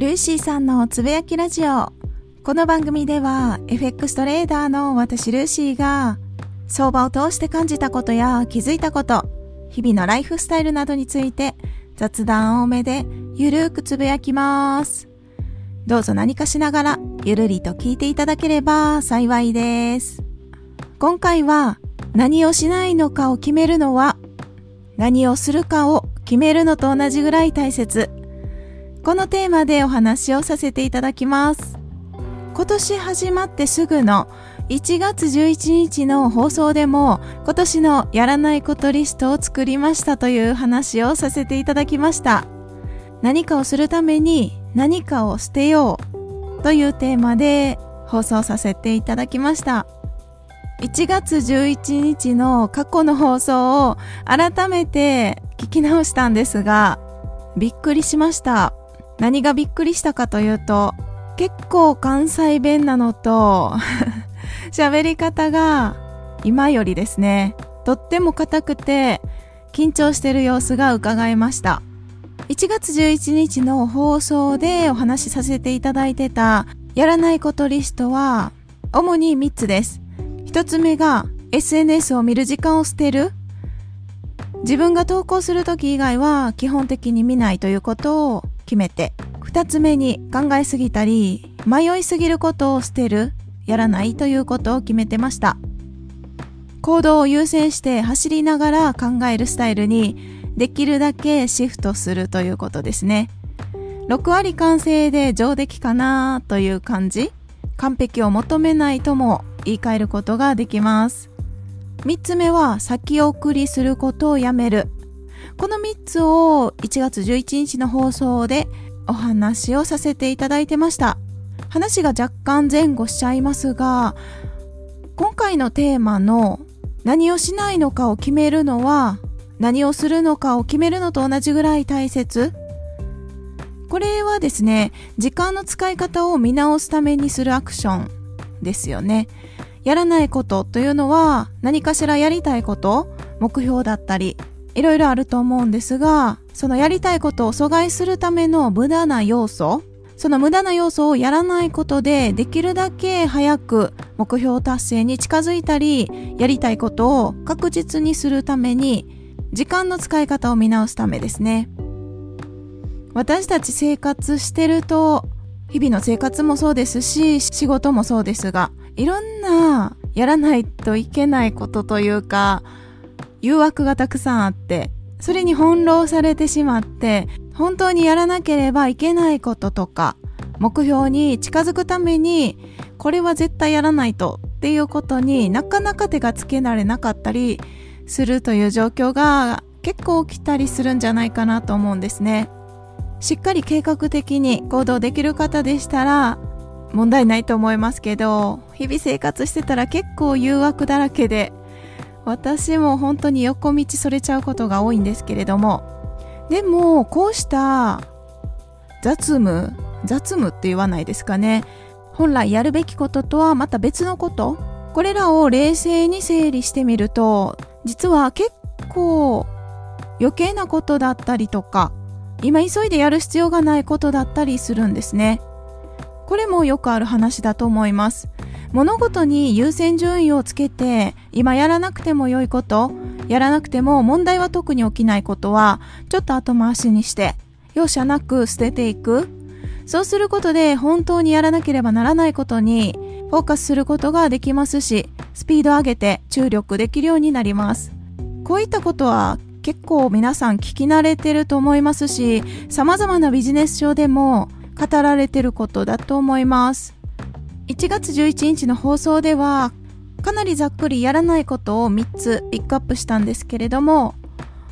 ルーシーさんのつぶやきラジオ。この番組では FX トレーダーの私ルーシーが相場を通して感じたことや気づいたこと、日々のライフスタイルなどについて雑談多めでゆるーくつぶやきます。どうぞ何かしながらゆるりと聞いていただければ幸いです。今回は何をしないのかを決めるのは何をするかを決めるのと同じぐらい大切。このテーマでお話をさせていただきます。今年始まってすぐの1月11日の放送でも今年のやらないことリストを作りましたという話をさせていただきました。何かをするために何かを捨てようというテーマで放送させていただきました。1月11日の過去の放送を改めて聞き直したんですが、びっくりしました。何がびっくりしたかというと、結構関西弁なのと 喋り方が今よりですね、とっても硬くて緊張してる様子が伺えました。1月11日の放送でお話しさせていただいてたやらないことリストは主に3つです。1つ目が SNS を見る時間を捨てる。自分が投稿するとき以外は基本的に見ないということを決めて、二つ目に考えすぎたり、迷いすぎることを捨てる、やらないということを決めてました。行動を優先して走りながら考えるスタイルにできるだけシフトするということですね。6割完成で上出来かなという感じ。完璧を求めないとも言い換えることができます。3つ目は先送りすることをやめる。この3つを1月11日の放送でお話をさせていただいてました。話が若干前後しちゃいますが、今回のテーマの何をしないのかを決めるのは何をするのかを決めるのと同じぐらい大切。これはですね、時間の使い方を見直すためにするアクションですよね。やらないことというのは何かしらやりたいこと、目標だったり、いろいろあると思うんですが、そのやりたいことを阻害するための無駄な要素、その無駄な要素をやらないことで、できるだけ早く目標達成に近づいたり、やりたいことを確実にするために、時間の使い方を見直すためですね。私たち生活してると、日々の生活もそうですし、仕事もそうですが、いろんなやらないといけないことというか、誘惑がたくさんあって、それに翻弄されてしまって、本当にやらなければいけないこととか、目標に近づくために、これは絶対やらないとっていうことになかなか手がつけられなかったりするという状況が結構起きたりするんじゃないかなと思うんですね。しっかり計画的に行動できる方でしたら問題ないと思いますけど、日々生活してたら結構誘惑だらけで私も本当に横道それちゃうことが多いんですけれどもでもこうした雑務雑務って言わないですかね本来やるべきこととはまた別のことこれらを冷静に整理してみると実は結構余計なことだったりとか今急いでやる必要がないことだったりするんですね。これもよくある話だと思います。物事に優先順位をつけて今やらなくても良いことやらなくても問題は特に起きないことはちょっと後回しにして容赦なく捨てていく。そうすることで本当にやらなければならないことにフォーカスすることができますしスピードを上げて注力できるようになります。こういったことは結構皆さん聞き慣れてると思いますし様々なビジネス書でも語られてることだと思います。1月11日の放送ではかなりざっくりやらないことを3つピックアップしたんですけれども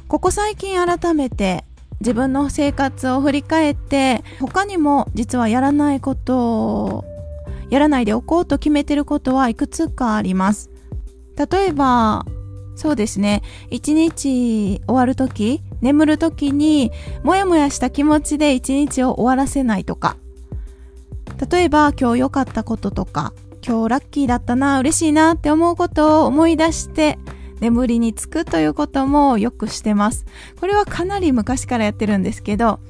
ここ最近改めて自分の生活を振り返って他にも実はやらないことをやらないでおこうと決めてることはいくつかあります。例えばそうですね一日終わるとき眠るときにもやもやした気持ちで一日を終わらせないとか例えば今日良かったこととか、今日ラッキーだったな、嬉しいなって思うことを思い出して眠りにつくということもよくしてます。これはかなり昔からやってるんですけど、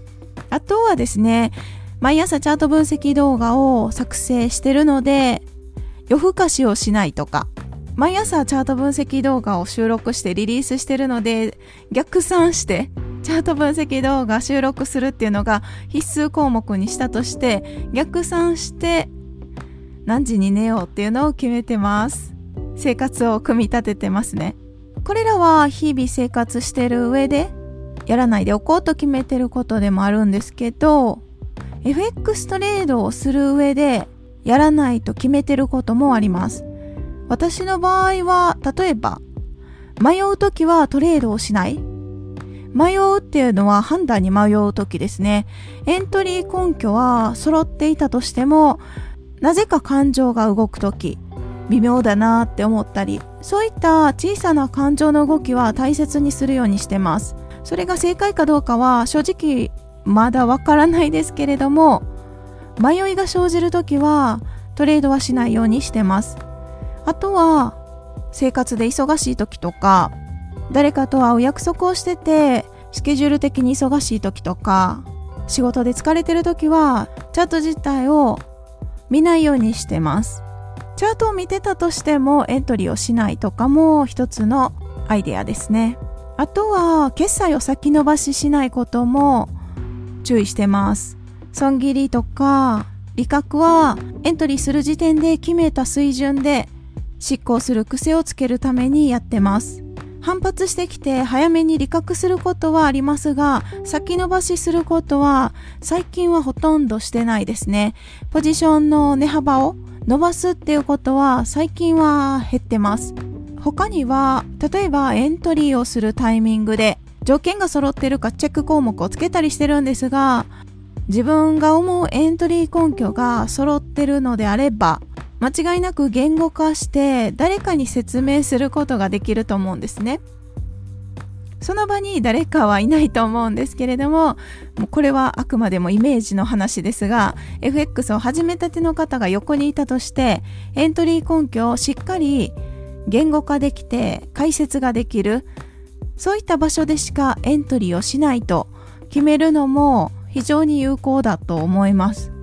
あとはですね、毎朝チャート分析動画を作成してるので、夜更かしをしないとか、毎朝チャート分析動画を収録してリリースしてるので、逆算してチャート分析動画収録するっていうのが必須項目にしたとして、逆算して何時に寝ようっていうのを決めてます。生活を組み立ててますね。これらは日々生活してる上でやらないでおこうと決めてることでもあるんですけど、FX トレードをする上でやらないと決めてることもあります。私の場合は、例えば、迷うときはトレードをしない。迷うっていうのは判断に迷うときですね。エントリー根拠は揃っていたとしても、なぜか感情が動くとき、微妙だなって思ったり、そういった小さな感情の動きは大切にするようにしてます。それが正解かどうかは正直まだわからないですけれども、迷いが生じるときはトレードはしないようにしてます。あとは生活で忙しい時とか誰かと会う約束をしててスケジュール的に忙しい時とか仕事で疲れてる時はチャート自体を見ないようにしてます。チャートを見てたとしてもエントリーをしないとかも一つのアイデアですね。あとは決済を先延ばししないことも注意してます。損切りとか利確はエントリーする時点で決めた水準で執行する癖をつけるためにやってます。反発してきて早めに利確することはありますが、先延ばしすることは最近はほとんどしてないですね。ポジションの値幅を伸ばすっていうことは最近は減ってます。他には、例えばエントリーをするタイミングで条件が揃ってるかチェック項目をつけたりしてるんですが、自分が思うエントリー根拠が揃ってるのであれば、間違いなく言語化して誰かに説明することができると思うんですね。その場に誰かはいないと思うんですけれども、もうこれはあくまでもイメージの話ですが、FX を始めたての方が横にいたとして、エントリー根拠をしっかり言語化できて解説ができる、そういった場所でしかエントリーをしないと決めるのも非常に有効だと思います。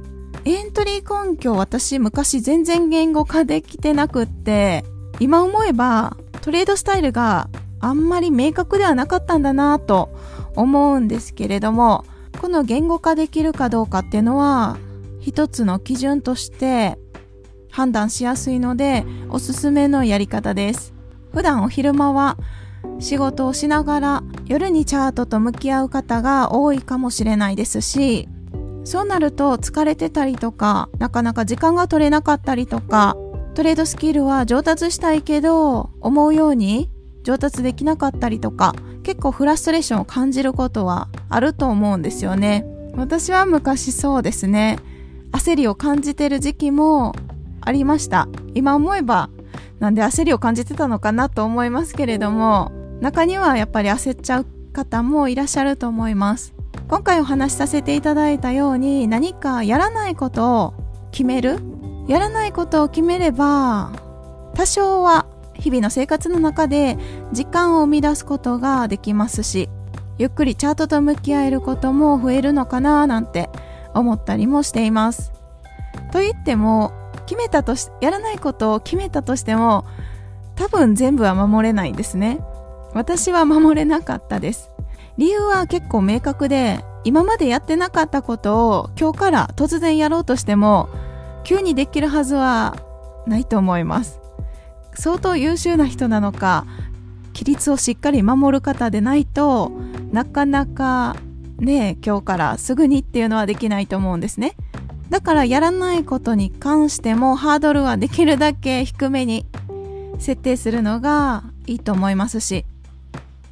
エントリー根拠私昔全然言語化できてなくって、今思えばトレードスタイルがあんまり明確ではなかったんだなと思うんですけれども、この言語化できるかどうかっていうのは一つの基準として判断しやすいのでおすすめのやり方です。普段お昼間は仕事をしながら夜にチャートと向き合う方が多いかもしれないですし、そうなると疲れてたりとか、なかなか時間が取れなかったりとか、トレードスキルは上達したいけど、思うように上達できなかったりとか、結構フラストレーションを感じることはあると思うんですよね。私は昔そうですね。焦りを感じてる時期もありました。今思えば、なんで焦りを感じてたのかなと思いますけれども、中にはやっぱり焦っちゃう方もいらっしゃると思います。今回お話しさせていただいたように何かやらないことを決める？やらないことを決めれば多少は日々の生活の中で時間を生み出すことができますしゆっくりチャートと向き合えることも増えるのかななんて思ったりもしています。と言っても決めたとしやらないことを決めたとしても多分全部は守れないんですね。私は守れなかったです。理由は結構明確で、今までやってなかったことを今日から突然やろうとしても、急にできるはずはないと思います。相当優秀な人なのか、規律をしっかり守る方でないとなかなかね今日からすぐにっていうのはできないと思うんですねだからやらないことに関してもハードルはできるだけ低めに設定するのがいいと思いますし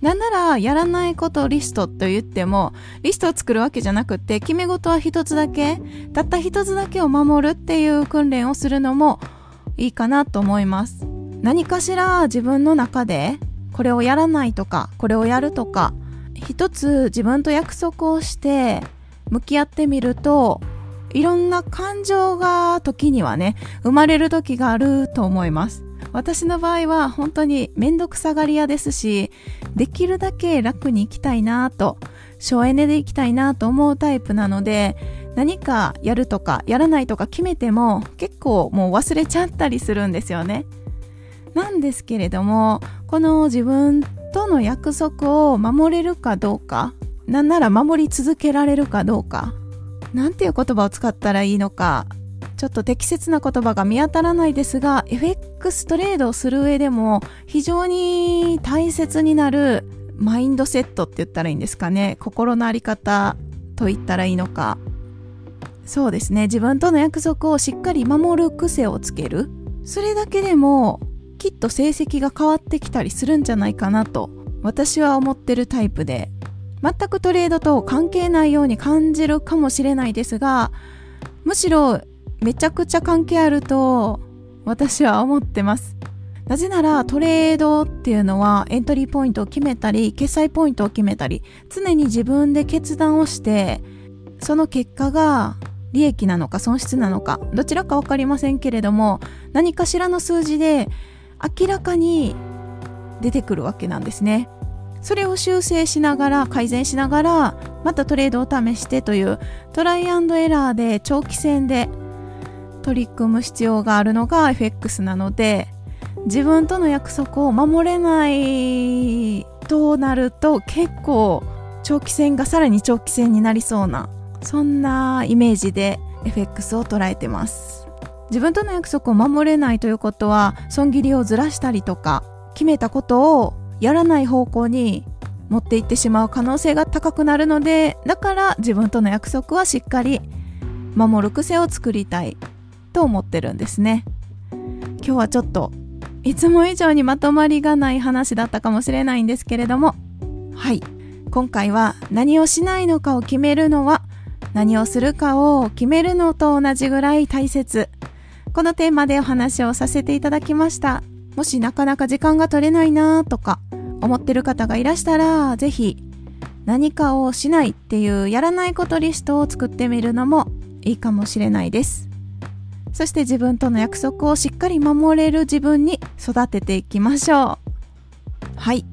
なんなら、やらないことリストと言っても、リストを作るわけじゃなくて、決め事は一つだけ、たった一つだけを守るっていう訓練をするのもいいかなと思います。何かしら自分の中で、これをやらないとか、これをやるとか、一つ自分と約束をして、向き合ってみると、いろんな感情が時にはね、生まれる時があると思います。私の場合は本当にめんどくさがり屋ですし、できるだけ楽に行きたいなと、省エネで行きたいなと思うタイプなので、何かやるとかやらないとか決めても結構もう忘れちゃったりするんですよね。なんですけれどもこの自分との約束を守れるかどうかなんなら守り続けられるかどうかなんていう言葉を使ったらいいのかちょっと適切な言葉が見当たらないですが FX トレードをする上でも非常に大切になるマインドセットって言ったらいいんですかね。心の在り方と言ったらいいのか。そうですね。自分との約束をしっかり守る癖をつける。それだけでもきっと成績が変わってきたりするんじゃないかなと私は思ってるタイプで。全くトレードと関係ないように感じるかもしれないですがむしろめちゃくちゃ関係あると私は思ってますなぜならトレードっていうのはエントリーポイントを決めたり決済ポイントを決めたり常に自分で決断をしてその結果が利益なのか損失なのかどちらかわかりませんけれども何かしらの数字で明らかに出てくるわけなんですね。それを修正しながら改善しながらまたトレードを試してというトライアンドエラーで長期戦で取り組む必要があるのが FX なので自分との約束を守れないとなると結構長期戦がさらに長期戦になりそうなそんなイメージで FX を捉えてます。自分との約束を守れないということは損切りをずらしたりとか決めたことをやらない方向に持っていってしまう可能性が高くなるのでだから自分との約束はしっかり守る癖を作りたい。と思ってるんですね今日はちょっといつも以上にまとまりがない話だったかもしれないんですけれどもはい今回は何をしないのかを決めるのは何をするかを決めるのと同じぐらい大切このテーマでお話をさせていただきました。もしなかなか時間が取れないなとか思ってる方がいらしたら、ぜひ何かをしないっていうやらないことリストを作ってみるのもいいかもしれないです。そして自分との約束をしっかり守れる自分に育てていきましょう。はい。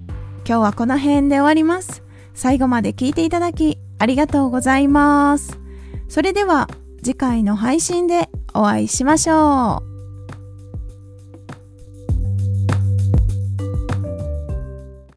今日はこの辺で終わります。最後まで聞いていただきありがとうございます。それでは次回の配信でお会いしましょう。